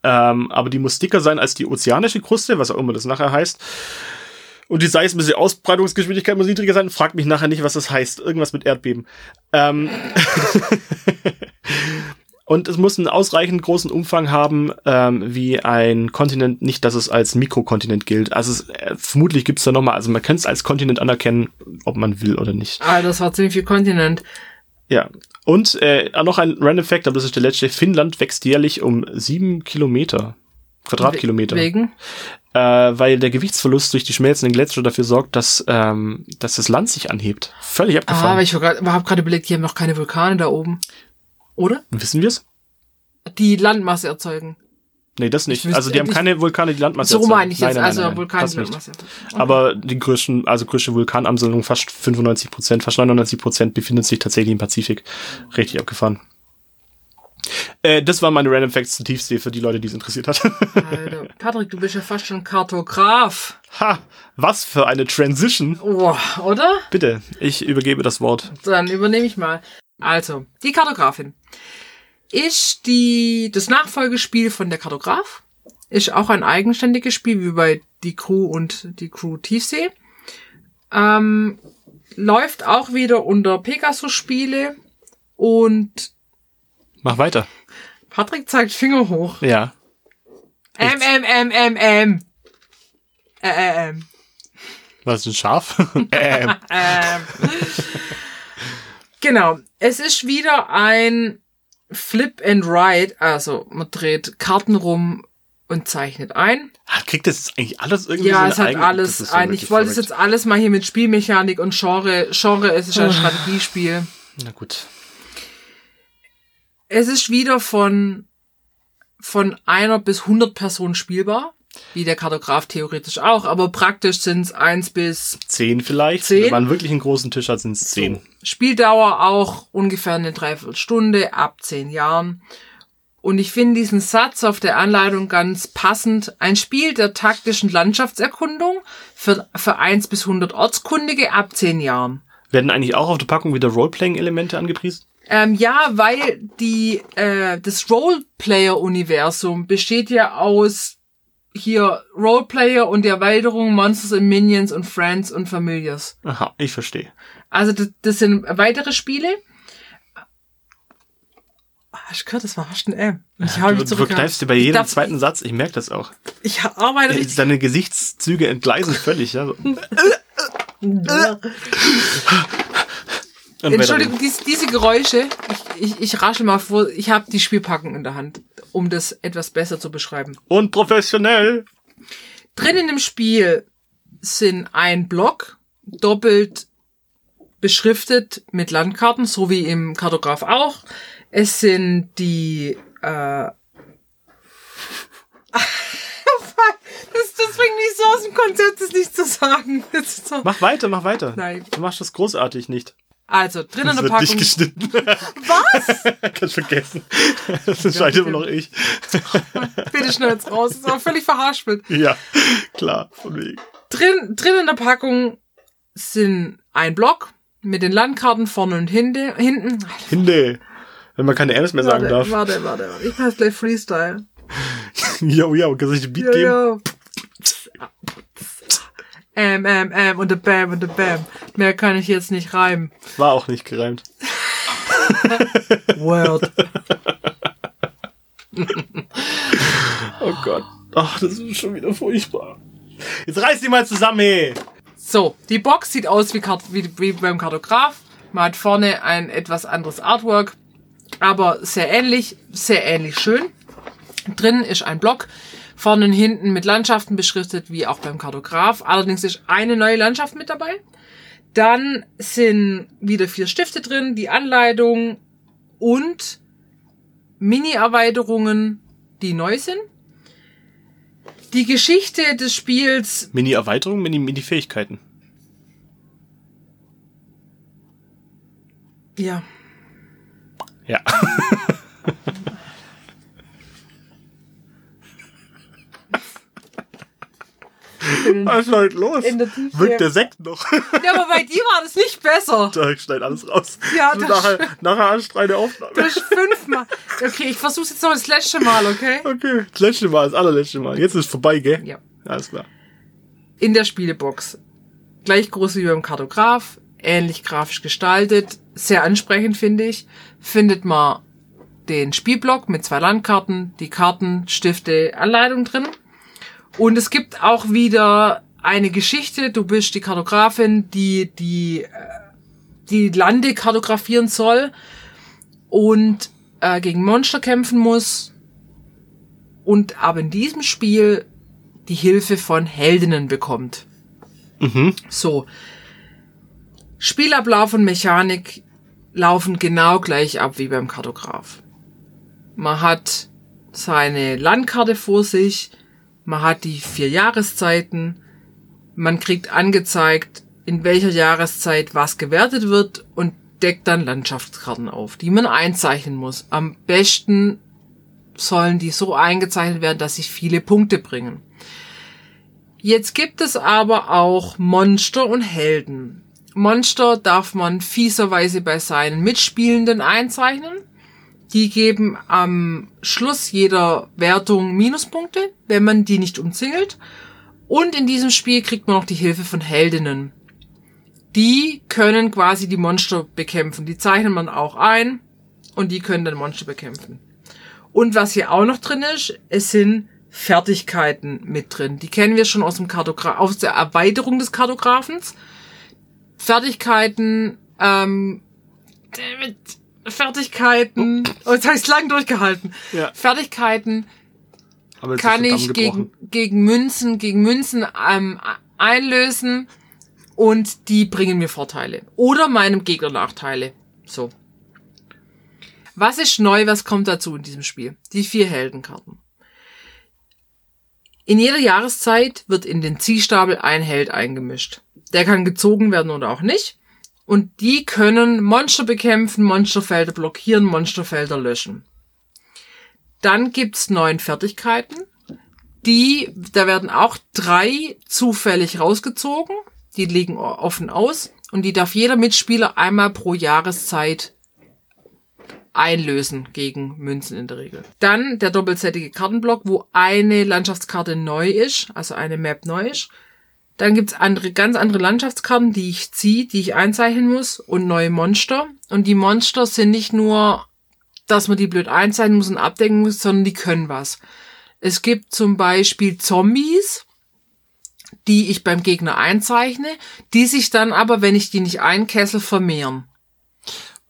Ähm, aber die muss dicker sein als die ozeanische Kruste, was auch immer das nachher heißt. Und die seismische Ausbreitungsgeschwindigkeit muss niedriger sein. Fragt mich nachher nicht, was das heißt. Irgendwas mit Erdbeben. Ähm (laughs) (laughs) Und es muss einen ausreichend großen Umfang haben, ähm, wie ein Kontinent, nicht, dass es als Mikrokontinent gilt. Also es, äh, vermutlich gibt's da nochmal, also man kann es als Kontinent anerkennen, ob man will oder nicht. ah, das war ziemlich viel Kontinent. Ja. Und äh, noch ein Random Fact, aber das ist der letzte. Finnland wächst jährlich um sieben Kilometer. Quadratkilometer. Wegen? Äh, weil der Gewichtsverlust durch die schmelzenden Gletscher dafür sorgt, dass, ähm, dass das Land sich anhebt. Völlig Ah, abgefahren. aber ich habe gerade überlegt, die haben noch keine Vulkane da oben. Oder? Wissen wir's? Die Landmasse erzeugen. Nee, das nicht. Ich wüsste- also die haben ich- keine Vulkane, die Landmasse So erzeugen. meine ich jetzt, Nein, nein, also nein, nein, Vulkane, die. Landmasse. Aber die größten, also größte Vulkanansammlung, fast 95 Prozent, fast 99 Prozent befindet sich tatsächlich im Pazifik. Richtig abgefahren. Äh, das waren meine Random Facts zur Tiefsee für die Leute, die es interessiert hat. Alter, Patrick, du bist ja fast schon Kartograf. ha, was für eine Transition. Oh, oder? Bitte, ich übergebe das Wort. Dann übernehme ich mal. Also, die Kartografin ist die, das Nachfolgespiel von der Kartograf. Ist auch ein eigenständiges Spiel, wie bei die Crew und die Crew Tiefsee. Ähm, läuft auch wieder unter Pegasus Spiele und Mach weiter. Patrick zeigt Finger hoch. Ja. M, M, M, M, M. Äh, äh, ähm. Was ist ein Schaf? (laughs) ähm. Ähm. (laughs) genau. Es ist wieder ein Flip and Ride. Also man dreht Karten rum und zeichnet ein. Ah, Kriegt das jetzt eigentlich alles irgendwie Ja, so es hat eigene- alles so ein. Ich wollte es jetzt alles mal hier mit Spielmechanik und Genre. Genre, es ist Ah. ein Strategiespiel. Na gut. Es ist wieder von, von einer bis 100 Personen spielbar. Wie der Kartograf theoretisch auch, aber praktisch sind es eins bis Zehn vielleicht. Zehn? Wenn man wirklich einen großen Tisch hat, sind es zehn. Spieldauer auch ungefähr eine Dreiviertelstunde ab zehn Jahren. Und ich finde diesen Satz auf der Anleitung ganz passend. Ein Spiel der taktischen Landschaftserkundung für, für 1 bis 100 Ortskundige ab zehn Jahren. Werden eigentlich auch auf der Packung wieder Roleplaying-Elemente angepriesen? Ähm, ja, weil die, äh, das Roleplayer-Universum besteht ja aus hier Roleplayer und die Erweiterung Monsters and Minions und Friends und Familiars. Aha, ich verstehe. Also das, das sind weitere Spiele. Ah, Hast du gehört, das war fast ein M. Ich habe Du, du zurück. vergreifst dir bei jedem darf- zweiten Satz, ich merke das auch. Ich arbeite richtig. Deine Gesichtszüge entgleisen völlig. Ja? so. (laughs) (laughs) Und Entschuldigung, dies, diese Geräusche, ich, ich, ich rasche mal vor, ich habe die Spielpackung in der Hand, um das etwas besser zu beschreiben. Und professionell. Drin in dem Spiel sind ein Block, doppelt beschriftet mit Landkarten, so wie im Kartograf auch. Es sind die, äh, (laughs) das, das bringt mich so aus dem Konzept, das nicht zu sagen. So. Mach weiter, mach weiter. Nein. Du machst das großartig nicht. Also, drin in Das der wird nicht Packung. geschnitten. (laughs) Was? (laughs) Kannst vergessen. Das entscheidet immer noch ich. (laughs) Bitte schnell jetzt raus. Das ist auch völlig verhaspelt. Ja, klar, von wegen. Drin, drin in der Packung sind ein Block mit den Landkarten vorne und hinde, hinten. Hinde. Wenn man keine M's mehr sagen Warte, darf. warte, warte, warte. Ich mach gleich Freestyle. Jo, jo, kannst du nicht den Beat Ja, geben? ja. Ähm, ähm, ähm und der Bam und der Bam. Mehr kann ich jetzt nicht reimen. War auch nicht gereimt. Word. (laughs) Oh Gott. Ach, das ist schon wieder furchtbar. Jetzt reiß die mal zusammen, hey. So, die Box sieht aus wie, Kart wie, wie beim Kartograf. Man hat vorne ein etwas anderes Artwork, aber sehr ähnlich, sehr ähnlich schön. Drin ist ein Block Vorne und hinten mit Landschaften beschriftet, wie auch beim Kartograf. Allerdings ist eine neue Landschaft mit dabei. Dann sind wieder vier Stifte drin, die Anleitung und Mini-Erweiterungen, die neu sind. Die Geschichte des Spiels, Mini-Erweiterung, Mini- Mini-Fähigkeiten. ja, Ja. (laughs) Was ist heute los? In der Tiefe. Wirkt der Sekt noch? ja, aber bei dir war das nicht besser. da schneid alles raus. Ja, das- nachher, nachher anstrengende Aufnahme. Du hast fünfmal. Okay, ich versuch's jetzt noch das letzte Mal, okay? Okay, das letzte Mal, das allerletzte Mal. Jetzt ist vorbei, gell? Ja. Alles klar. In der Spielebox. Gleich groß wie beim Kartograf, ähnlich grafisch gestaltet, sehr ansprechend finde ich. Findet man den Spielblock mit zwei Landkarten, die Karten, Stifte, Anleitung drin. Und es gibt auch wieder eine Geschichte. Du bist die Kartografin, die die, äh, die Lande kartografieren soll und äh, gegen Monster kämpfen muss. Und aber in diesem Spiel die Hilfe von Heldinnen bekommt. Mhm. So. Spielablauf und Mechanik laufen genau gleich ab wie beim Kartograf. Man hat seine Landkarte vor sich, man hat die vier Jahreszeiten, man kriegt angezeigt, in welcher Jahreszeit was gewertet wird und deckt dann Landschaftskarten auf, die man einzeichnen muss. Am besten sollen die so eingezeichnet werden, dass sie viele Punkte bringen. Jetzt gibt es aber auch Monster und Helden. Monster darf man fieserweise bei seinen Mitspielenden einzeichnen. Die geben am Schluss jeder Wertung Minuspunkte, wenn man die nicht umzingelt. Und in diesem Spiel kriegt man noch die Hilfe von Heldinnen. Die können quasi die Monster bekämpfen. Die zeichnet man auch ein und die können dann Monster bekämpfen. Und was hier auch noch drin ist, es sind Fertigkeiten mit drin. Die kennen wir schon aus dem Kartogra aus der Erweiterung des Kartografens. Fertigkeiten, ähm, damit, Fertigkeiten, oh, jetzt habe ich lang durchgehalten. Ja. Fertigkeiten Aber kann ich gegen, gegen Münzen, gegen Münzen ähm, einlösen und die bringen mir Vorteile. Oder meinem Gegner Nachteile. So. Was ist neu, was kommt dazu in diesem Spiel? Die vier Heldenkarten. In jeder Jahreszeit wird in den Ziehstapel ein Held eingemischt. Der kann gezogen werden oder auch nicht. Und die können Monster bekämpfen, Monsterfelder blockieren, Monsterfelder löschen. Dann gibt's neun Fertigkeiten. Die, da werden auch drei zufällig rausgezogen. Die liegen offen aus. Und die darf jeder Mitspieler einmal pro Jahreszeit einlösen gegen Münzen in der Regel. Dann der doppelseitige Kartenblock, wo eine Landschaftskarte neu ist, also eine Map neu ist. Dann gibt's andere, ganz andere Landschaftskarten, die ich ziehe, die ich einzeichnen muss und neue Monster. Und die Monster sind nicht nur, dass man die blöd einzeichnen muss und abdecken muss, sondern die können was. Es gibt zum Beispiel Zombies, die ich beim Gegner einzeichne, die sich dann aber, wenn ich die nicht einkessel, vermehren.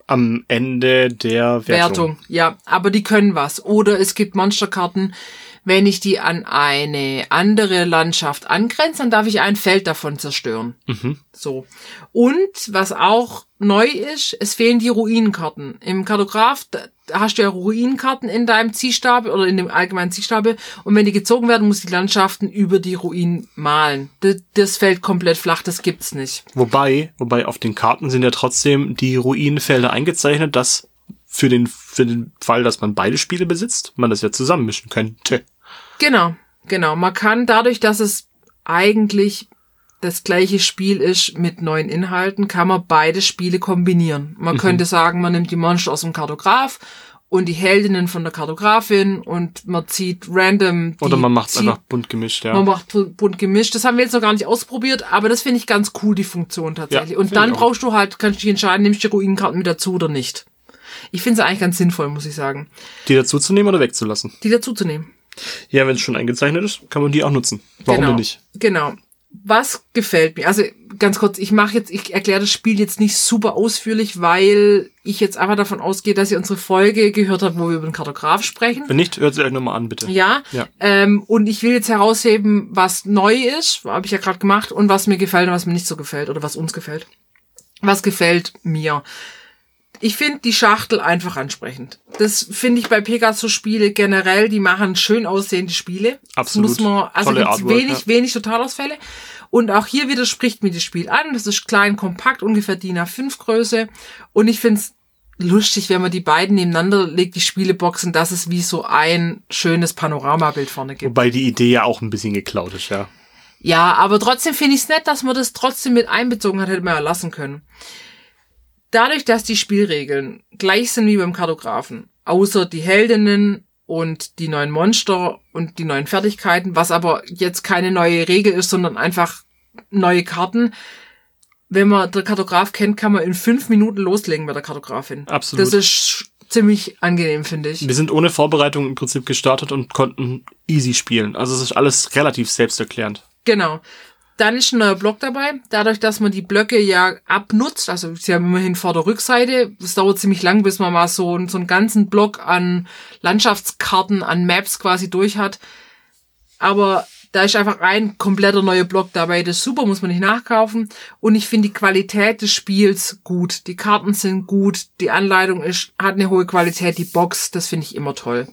Am Ende der Wertung. Wertung. Ja, aber die können was. Oder es gibt Monsterkarten, wenn ich die an eine andere Landschaft angrenze, dann darf ich ein Feld davon zerstören. Mhm. So. Und was auch neu ist, es fehlen die Ruinenkarten. Im Kartograf hast du ja Ruinenkarten in deinem Ziehstapel oder in dem allgemeinen Ziehstapel. Und wenn die gezogen werden, muss die Landschaften über die Ruinen malen. Das, das fällt komplett flach, das gibt's nicht. Wobei, wobei auf den Karten sind ja trotzdem die Ruinenfelder eingezeichnet, dass für den, für den Fall, dass man beide Spiele besitzt, man das ja zusammenmischen könnte. Genau, genau. Man kann dadurch, dass es eigentlich das gleiche Spiel ist mit neuen Inhalten, kann man beide Spiele kombinieren. Man könnte sagen, man nimmt die Monster aus dem Kartograf und die Heldinnen von der Kartografin und man zieht random die Oder man macht es einfach bunt gemischt, ja. Man macht bunt gemischt. Das haben wir jetzt noch gar nicht ausprobiert, aber das finde ich ganz cool, die Funktion tatsächlich. Ja, und dann brauchst du halt, kannst du dich entscheiden, nimmst du die Ruinenkarten mit dazu oder nicht. Ich finde es eigentlich ganz sinnvoll, muss ich sagen, Die dazuzunehmen oder wegzulassen. die dazuzunehmen. Ja, wenn es schon eingezeichnet ist, kann man die auch nutzen. Warum genau. denn nicht? Genau. was gefällt mir? Also ganz kurz, ich mache jetzt, ich erkläre das Spiel jetzt nicht super ausführlich, weil ich jetzt einfach davon ausgehe, dass ihr unsere Folge gehört habt, wo wir über den Kartograf sprechen. Wenn nicht, hört sie euch nochmal an, bitte. Ja. Ja. Ähm, und ich will jetzt herausheben, was neu ist, habe ich ja gerade gemacht, und was mir gefällt und was mir nicht so gefällt oder was uns gefällt. Was gefällt mir? Ich finde die Schachtel einfach ansprechend. Das finde ich bei Pegasus-Spiele generell, die machen schön aussehende Spiele. Absolut. Das muss man, also Artwork, wenig, ja. wenig Totalausfälle. Und auch hier widerspricht mir das Spiel an. Das ist klein, kompakt, ungefähr DIN A5 Größe. Und ich finde es lustig, wenn man die beiden nebeneinander legt, die Spieleboxen, dass es wie so ein schönes Panoramabild vorne gibt. Wobei die Idee ja auch ein bisschen geklaut ist, ja. Ja, aber trotzdem finde ich es nett, dass man das trotzdem mit einbezogen hat, hätte man ja lassen können. Dadurch, dass die Spielregeln gleich sind wie beim Kartografen, außer die Heldinnen und die neuen Monster und die neuen Fertigkeiten, was aber jetzt keine neue Regel ist, sondern einfach neue Karten. Wenn man der Kartograf kennt, kann man in fünf Minuten loslegen bei der Kartografin. Absolut. Das ist ziemlich angenehm, finde ich. Wir sind ohne Vorbereitung im Prinzip gestartet und konnten easy spielen. Also es ist alles relativ selbsterklärend. Genau. Dann ist ein neuer Block dabei. Dadurch, dass man die Blöcke ja abnutzt, also sie haben immerhin Vorder-Rückseite. Es dauert ziemlich lang, bis man mal so, einen- so einen ganzen Block an Landschaftskarten, an Maps quasi durch hat. Aber da ist einfach ein kompletter neuer Block dabei. Das ist super, muss man nicht nachkaufen. Und ich finde die Qualität des Spiels gut. Die Karten sind gut. Die Anleitung ist, hat eine hohe Qualität. Die Box, das finde ich immer toll.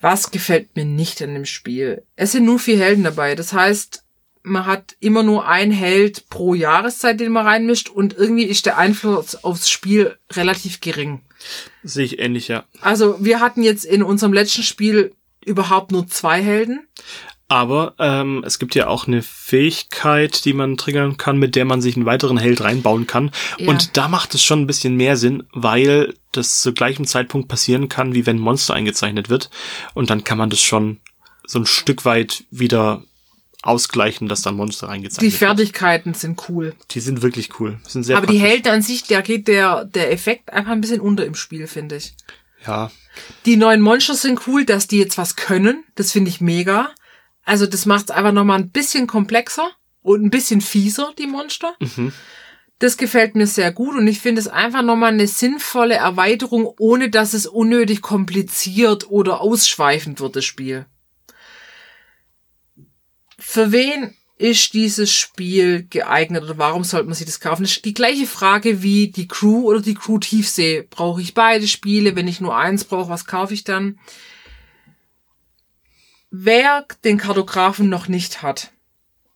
Was gefällt mir nicht an dem Spiel? Es sind nur vier Helden dabei. Das heißt, man hat immer nur ein Held pro Jahreszeit, den man reinmischt und irgendwie ist der Einfluss aufs Spiel relativ gering. Sehe ich ähnlich, ja. Also wir hatten jetzt in unserem letzten Spiel überhaupt nur zwei Helden. Aber ähm, es gibt ja auch eine Fähigkeit, die man triggern kann, mit der man sich einen weiteren Held reinbauen kann. Ja. Und da macht es schon ein bisschen mehr Sinn, weil das zu gleichem Zeitpunkt passieren kann, wie wenn ein Monster eingezeichnet wird. Und dann kann man das schon so ein Stück weit wieder ausgleichen, dass dann Monster Die reingezeichnet wird. Fertigkeiten sind cool. Die sind wirklich cool. Sind sehr Aber die praktisch. Helden an sich, da geht der, der Effekt einfach ein bisschen unter im Spiel, finde ich. Ja, Die neuen Monster sind cool, dass die jetzt was können. Das finde ich mega. Also das macht es einfach nochmal ein bisschen komplexer und ein bisschen fieser, die Monster. Das gefällt mir sehr gut und ich finde es einfach nochmal eine sinnvolle Erweiterung, ohne dass es unnötig kompliziert oder ausschweifend wird, das Spiel. Für wen ist dieses Spiel geeignet oder warum sollte man sich das kaufen? Das ist die gleiche Frage wie die Crew oder die Crew Tiefsee. Brauche ich beide Spiele? Wenn ich nur eins brauche, was kaufe ich dann? Wer den Kartografen noch nicht hat,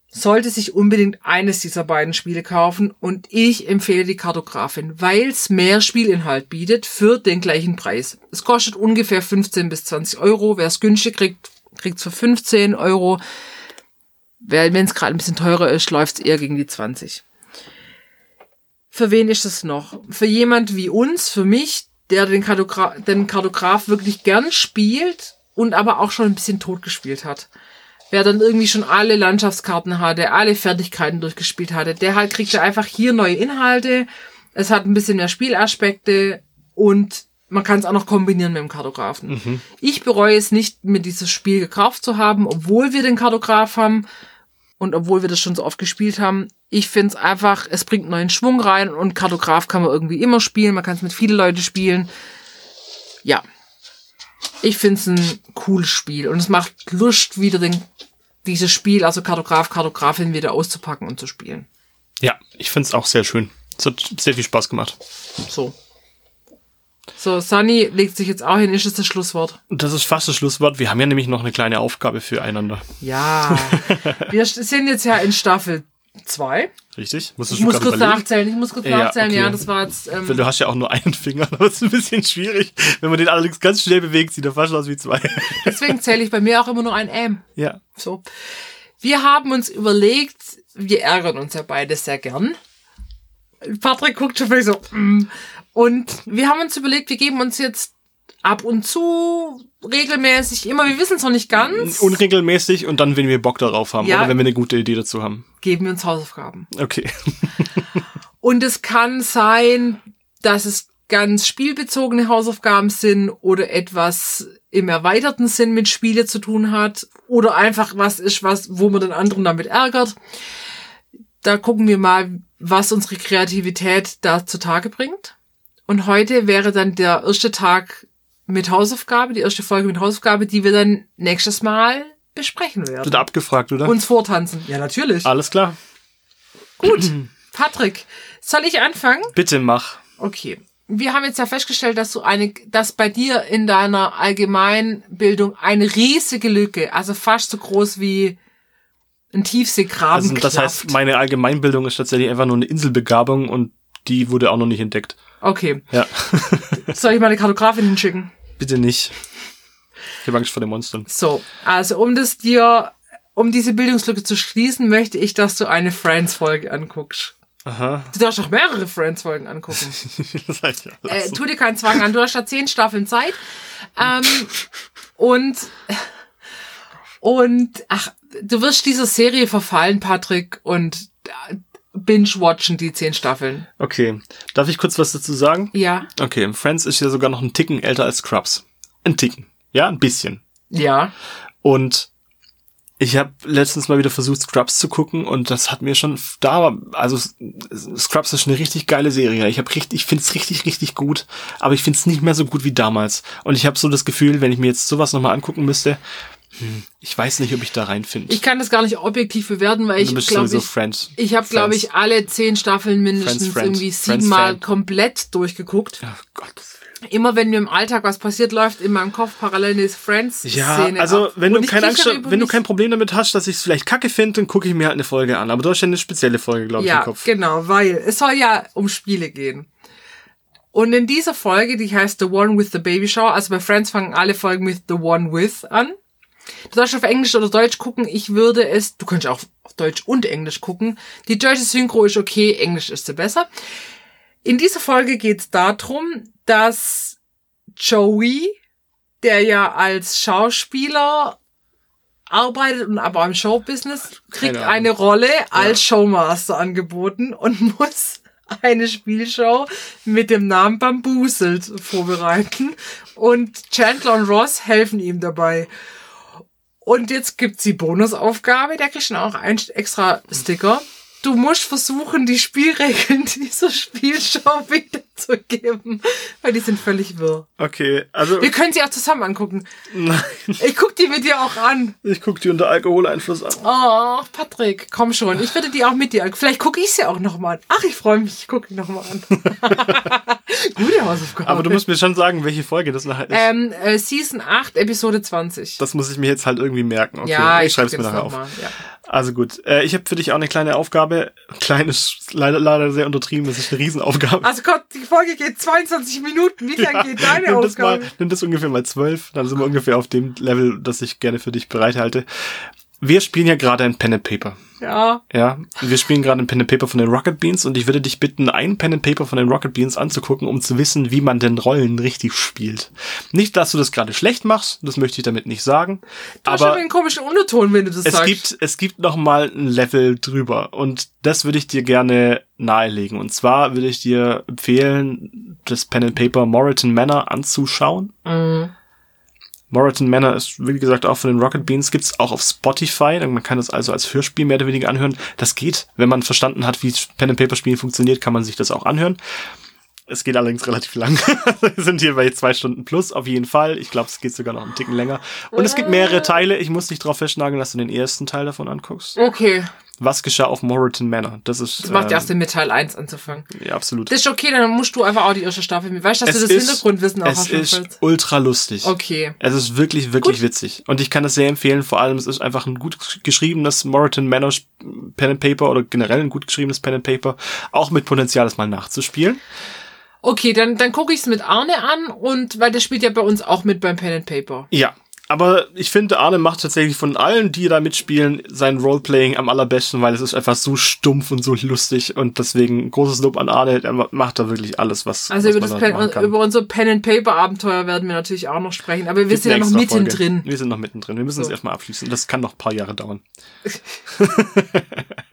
sollte sich unbedingt eines dieser beiden Spiele kaufen und ich empfehle die Kartografin, weil es mehr Spielinhalt bietet für den gleichen Preis. Es kostet ungefähr 15 bis 20 Euro. Wer es günstig kriegt, kriegt es für 15 Euro. Wenn es gerade ein bisschen teurer ist, läuft es eher gegen die 20. Für wen ist es noch? Für jemand wie uns, für mich, der den, Kartogra den Kartograf wirklich gern spielt und aber auch schon ein bisschen tot gespielt hat. Wer dann irgendwie schon alle Landschaftskarten hatte, alle Fertigkeiten durchgespielt hatte, der halt kriegt ja einfach hier neue Inhalte. Es hat ein bisschen mehr Spielaspekte und man kann es auch noch kombinieren mit dem Kartografen. Ich bereue es nicht, mir dieses Spiel gekauft zu haben, obwohl wir den Kartograf haben und obwohl wir das schon so oft gespielt haben. Ich finde es einfach, es bringt neuen Schwung rein und Kartograf kann man irgendwie immer spielen, man kann es mit vielen Leuten spielen. Ja. Ich finde es ein cooles Spiel und es macht Lust, wieder den, dieses Spiel, also Kartograf, Kartografin wieder auszupacken und zu spielen. ja, ich find's auch sehr schön. Es hat sehr viel Spaß gemacht. So. So, Sunny legt sich jetzt auch hin. Ist es das Schlusswort? Das ist fast das Schlusswort. Wir haben ja nämlich noch eine kleine Aufgabe füreinander. Ja. (laughs) Wir sind jetzt ja in Staffel 2. Richtig? Ich muss kurz überlegen? nachzählen. Ich muss kurz Ja, nachzählen. okay. Ja, das war jetzt. Ähm, Du hast ja auch nur einen Finger, (laughs) das ist ein bisschen schwierig. Wenn man den allerdings ganz schnell bewegt, sieht er fast aus wie zwei. (laughs) deswegen zähle ich bei mir auch immer nur ein M. ja. So. Wir haben uns überlegt, wir ärgern uns ja beide sehr gern. Patrick guckt schon vielleicht so. Mm. Und wir haben uns überlegt, wir geben uns jetzt ab und zu regelmäßig immer, wir wissen es noch nicht ganz, Unregelmäßig und dann, wenn wir Bock darauf haben Ja. oder wenn wir eine gute Idee dazu haben. geben wir uns Hausaufgaben. Okay. (laughs) Und es kann sein, dass es ganz spielbezogene Hausaufgaben sind oder etwas im erweiterten Sinn mit Spiele zu tun hat oder einfach was ist, was, wo man den anderen damit ärgert. Da gucken wir mal, was unsere Kreativität da zutage bringt. Und heute wäre dann der erste Tag mit Hausaufgabe, die erste Folge mit Hausaufgabe, die wir dann nächstes Mal besprechen werden. Wird abgefragt, oder? Uns vortanzen. Ja, natürlich. Alles klar. Gut. Patrick, soll ich anfangen? Bitte mach. Okay. Wir haben jetzt ja festgestellt, dass du eine, dass bei dir in deiner Allgemeinbildung eine riesige Lücke, also fast so groß wie ein Tiefseegraben Also, das heißt, meine Allgemeinbildung ist tatsächlich einfach nur eine Inselbegabung und die wurde auch noch nicht entdeckt. Okay. Ja. (laughs) Soll ich meine Kartografin hinschicken? Bitte nicht. Ich habe Angst vor den Monstern. So, also um das dir, um diese Bildungslücke zu schließen, möchte ich, dass du eine Friends-Folge anguckst. Aha. Du darfst auch mehrere Friends-Folgen angucken. (laughs) das heißt ja. äh, tu dir keinen Zwang an, du hast da zehn Staffeln Zeit. Ähm, und, und, ach, du wirst dieser Serie verfallen, Patrick, und äh, binge-watchen die zehn Staffeln. Okay. Darf ich kurz was dazu sagen? Ja, Okay, Friends ist ja sogar noch einen Ticken älter als Scrubs. Ein Ticken. Ja, ein bisschen. ja. Und ich habe letztens mal wieder versucht, Scrubs zu gucken und das hat mir schon da, also Scrubs ist eine richtig geile Serie. Ich habe richtig, ich finde es richtig, richtig gut, aber ich finde es nicht mehr so gut wie damals. Und ich habe so das Gefühl, wenn ich mir jetzt sowas nochmal angucken müsste, ich weiß nicht, ob ich da reinfinde. Ich kann das gar nicht objektiv bewerten, weil ich glaube ich, Friends. ich habe glaube ich alle zehn Staffeln mindestens Friends, irgendwie siebenmal komplett durchgeguckt. Ja, Gott. Immer wenn mir im Alltag was passiert, läuft in meinem Kopf parallel eine Friends-Szene Ja, also ab. wenn du ich keine Angst, wenn du kein Problem damit hast, dass ich es vielleicht kacke finde, dann gucke ich mir halt eine Folge an. Aber du hast ja eine spezielle Folge, glaube ich, Ja, im Kopf. genau, weil es soll ja um Spiele gehen. Und in dieser Folge, die heißt The One with the Baby Shower, also bei Friends fangen alle Folgen mit The One with an. Du darfst auf Englisch oder Deutsch gucken. Ich würde es, du könntest auch auf Deutsch und Englisch gucken. Die deutsche Synchro ist okay, Englisch ist sie besser. In dieser Folge geht es darum, dass Joey, der ja als Schauspieler arbeitet und aber im Showbusiness, kriegt eine Rolle als Showmaster angeboten und (laughs) muss eine Spielshow mit dem Namen Bambuselt vorbereiten. Und Chandler und Ross helfen ihm dabei. Und jetzt gibt's die Bonusaufgabe, da kriegst du auch einen extra Sticker. Du musst versuchen, die Spielregeln (laughs) dieser Spielshow wiederzugeben, weil die sind völlig wirr. Okay, also Wir können sie auch zusammen angucken. nein, Ich guck die mit dir auch an. ich gucke die unter Alkoholeinfluss an. Oh, Patrick, komm schon. Ich würde die auch mit dir. Vielleicht gucke ich sie auch nochmal an. Ach, ich freue mich. Ich gucke die nochmal an. (laughs) Gute Hausaufgabe. Aber du musst mir schon sagen, welche Folge das nachher ist. ähm, äh, Season 8, Episode 20. Das muss ich mir jetzt halt irgendwie merken. Okay, ja, ich schreibe es mir nachher auf. mal, Ja. Also gut, äh, ich habe für dich auch eine kleine Aufgabe. Klein ist leider, leider sehr untertrieben, das ist eine Riesenaufgabe. Also Gott, die Folge geht 22 Minuten. Wie lang geht deine nimm das, mal, Aufgabe? nimm das ungefähr mal zwölf, dann sind wir ungefähr auf dem Level, das ich gerne für dich bereithalte. Wir spielen ja gerade ein Pen and Paper. Ja. Ja, wir spielen gerade ein Pen and Paper von den Rocket Beans und ich würde dich bitten, ein Pen and Paper von den Rocket Beans anzugucken, um zu wissen, wie man denn Rollen richtig spielt. Nicht, dass du das gerade schlecht machst, das möchte ich damit nicht sagen, Du hast aber einen komischen Unterton, wenn du das es sagst. gibt, es gibt noch mal ein Level drüber und das würde ich dir gerne nahelegen. Und zwar würde ich dir empfehlen, das Pen and Paper Moreton Manor anzuschauen. Mhm. Moreton Manor ist, wie gesagt, auch von den Rocket Beans, gibt's auch auf Spotify. Man kann das also als Hörspiel mehr oder weniger anhören. Das geht. Wenn man verstanden hat, wie Pen and Paper Spielen funktioniert, kann man sich das auch anhören. Es geht allerdings relativ lang. (laughs) Wir sind hier bei zwei Stunden plus, auf jeden Fall. Ich glaube, es geht sogar noch einen Ticken länger. Und es gibt mehrere Teile. Ich muss dich darauf festnageln, dass du den ersten Teil davon anguckst. Okay. Was geschah auf Moreton Manor? Das ist Das macht ähm, ja erst mit Teil 1 anzufangen. ja, absolut. Das ist okay, dann musst du einfach auch die erste Staffel mit. Weißt du, dass es du das ist, Hintergrundwissen auch es hast? ist Fritz? ultra lustig. Okay. Es ist wirklich, wirklich witzig. Und ich kann das sehr empfehlen. Vor allem, es ist einfach ein gut geschriebenes Moreton Manor Pen and Paper oder generell ein gut geschriebenes Pen and Paper. Auch mit Potenzial, das mal nachzuspielen. Okay, dann, dann gucke ich es mit Arne an und weil der spielt ja bei uns auch mit beim Pen and Paper. Ja. Aber ich finde, Arne macht tatsächlich von allen, die da mitspielen, sein Roleplaying am allerbesten, weil es ist einfach so stumpf und so lustig. Und deswegen großes Lob an Arne. Er macht da wirklich alles, was, Also was über, man das Pen, über unser Pen and Paper Abenteuer werden wir natürlich auch noch sprechen, aber wir Gibt sind ja noch extra Folge. mittendrin. Wir sind noch mittendrin. Wir müssen es So. erstmal abschließen. Das kann noch ein paar Jahre dauern. (laughs) (laughs)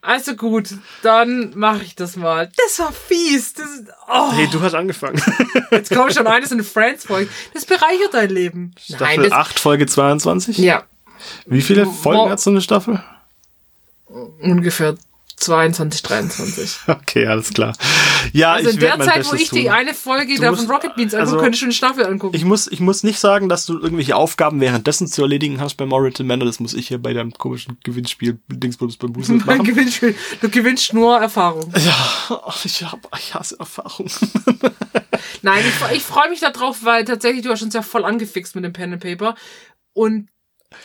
Also gut, dann mache ich das mal. Das war fies. Das, oh, Hey, du hast angefangen. (laughs) jetzt kommt schon eines in Friends Folge. Das bereichert dein Leben. Staffel das, 8, Folge 22? Ja, Wie viele Folgen hat so eine Staffel? ungefähr 22, 23. (laughs) Okay, alles klar. Ja, Also ich in der Zeit, wo ich die tun. eine Folge Du da musst- von Rocket Beans angucke, also- könnte ich schon eine Staffel angucken. Ich muss, ich muss nicht sagen, dass du irgendwelche Aufgaben währenddessen zu erledigen hast bei Morriton Manor. Das muss ich hier bei deinem komischen Gewinnspiel Dingsbums beim Busen (laughs) machen. Gewinnspiel. Du gewinnst nur Erfahrung. Ja, ich, hab, ich hasse Erfahrung. (laughs) Nein, ich, ich freue mich darauf, weil tatsächlich du hast uns ja voll angefixt mit dem Pen and Paper. Und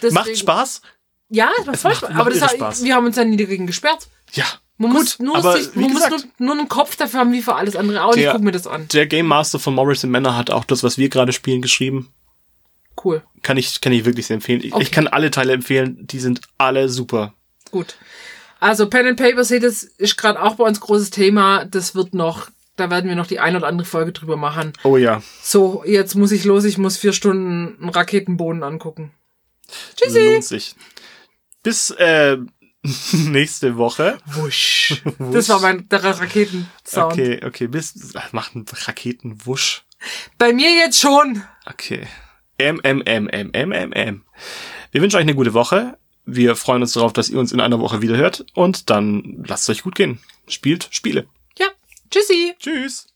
deswegen, Macht Spaß? Ja, es macht voll Spaß. Aber das Spaß. wir haben uns ja nie dagegen gesperrt. Ja. Man Gut, muss nur, aber sich, wie man muss gesagt- nur, nur einen Kopf dafür haben, wie für alles andere. auch. Und ich Der- gucke mir das an. Der Game Master von Morrison Manor hat auch das, was wir gerade spielen, geschrieben. Cool. Kann ich, kann ich wirklich sehr empfehlen. Ich, Okay. ich kann alle Teile empfehlen. Die sind alle super. Gut. Also Pen and Paper, seht das ist gerade auch bei uns großes Thema. Das wird noch, da werden wir noch die ein oder andere Folge drüber machen. Oh ja. So, jetzt muss ich los. Ich muss vier Stunden einen Raketenboden angucken. Tschüssi. Lohnt sich. Bis äh, (laughs) nächste Woche. Wusch. (laughs) Das war mein Raketensound. Okay, okay. Bis macht ein Raketenwusch. Bei mir jetzt schon. Okay. M, M, M, M, M, M, M. Wir wünschen euch eine gute Woche. Wir freuen uns darauf, dass ihr uns in einer Woche wieder hört. Und dann lasst es euch gut gehen. Spielt Spiele. Ja. Tschüssi. Tschüss.